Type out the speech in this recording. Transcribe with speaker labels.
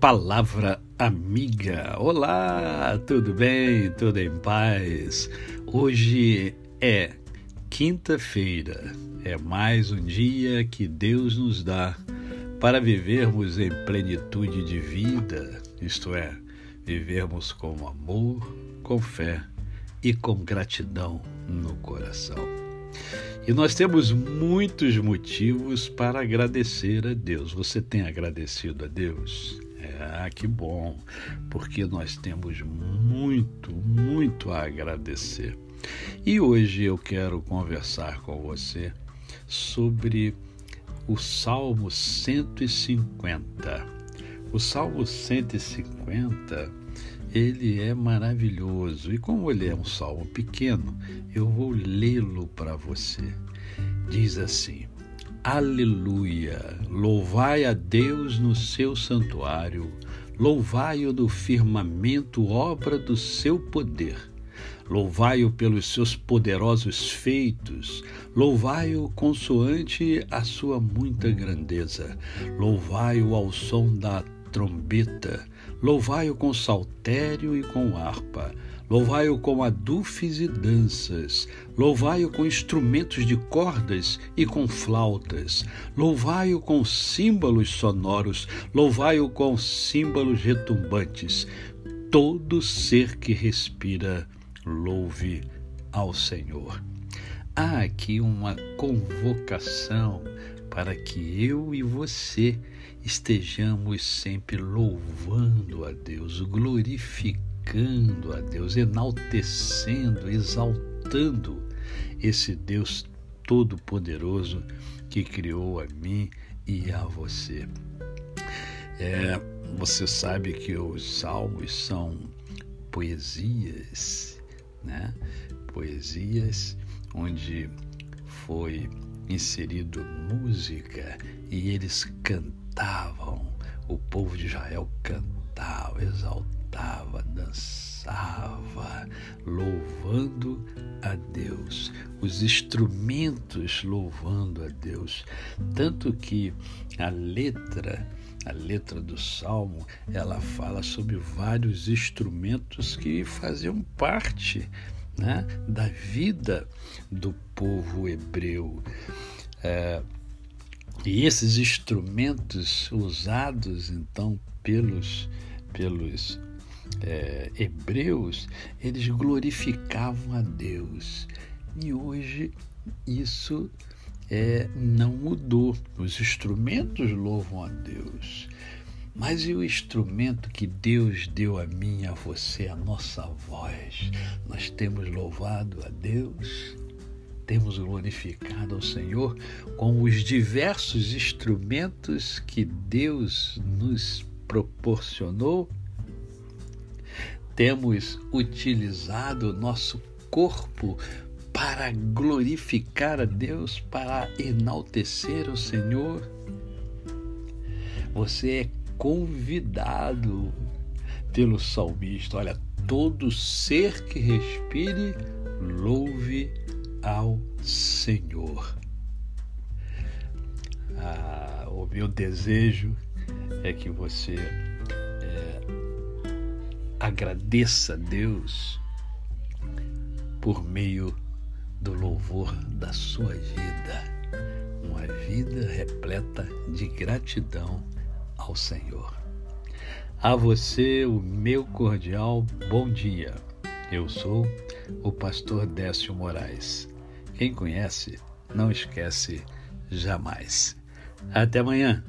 Speaker 1: Palavra Amiga. Olá, tudo bem? Tudo em paz? Hoje é quinta-feira. É mais um dia que Deus nos dá para vivermos em plenitude de vida, isto é, vivermos com amor, com fé e com gratidão no coração. E nós temos muitos motivos para agradecer a Deus. Você tem agradecido a Deus? Ah, que bom, porque nós temos muito, muito a agradecer. E hoje eu quero conversar com você sobre o Salmo 150. O Salmo 150, ele é maravilhoso e como ele é um salmo pequeno, eu vou lê-lo para você. Diz assim: Aleluia! Louvai a Deus no seu santuário, louvai-o do firmamento, obra do seu poder. Louvai-o pelos seus poderosos feitos, louvai-o consoante a sua muita grandeza, louvai-o ao som da trombeta, louvai-o com saltério e com harpa, Louvai-o com adufes e danças, louvai-o com instrumentos de cordas e com flautas, louvai-o com símbolos sonoros, louvai-o com símbolos retumbantes. Todo ser que respira, louve ao Senhor. Há aqui uma convocação para que eu e você estejamos sempre louvando a Deus, glorificando glorificando a Deus, enaltecendo, exaltando esse Deus Todo-Poderoso que criou a mim e a você. É, você sabe que os salmos são poesias, né? Poesias onde foi inserido música e eles cantavam, o povo de Israel cantava, exaltava cantava, dançava, louvando a Deus, os instrumentos louvando a Deus. Tanto que a letra, a letra do salmo, ela fala sobre vários instrumentos que faziam parte né, da vida do povo hebreu. É, e esses instrumentos usados então pelos, pelos é, hebreus, eles glorificavam a Deus. E hoje isso é, não mudou. Os instrumentos louvam a Deus. Mas e o instrumento que Deus deu a mim e a você, a nossa voz? Nós temos louvado a Deus, temos glorificado ao Senhor com os diversos instrumentos que Deus nos proporcionou temos utilizado o nosso corpo para glorificar a Deus, para enaltecer o Senhor. Você é convidado pelo salmista. Olha, todo ser que respire, louve ao Senhor. Ah, o meu desejo é que você agradeça a Deus por meio do louvor da sua vida, uma vida repleta de gratidão ao Senhor. A você o meu cordial bom dia. Eu sou o pastor Décio Moraes. Quem conhece, não esquece jamais. Até amanhã.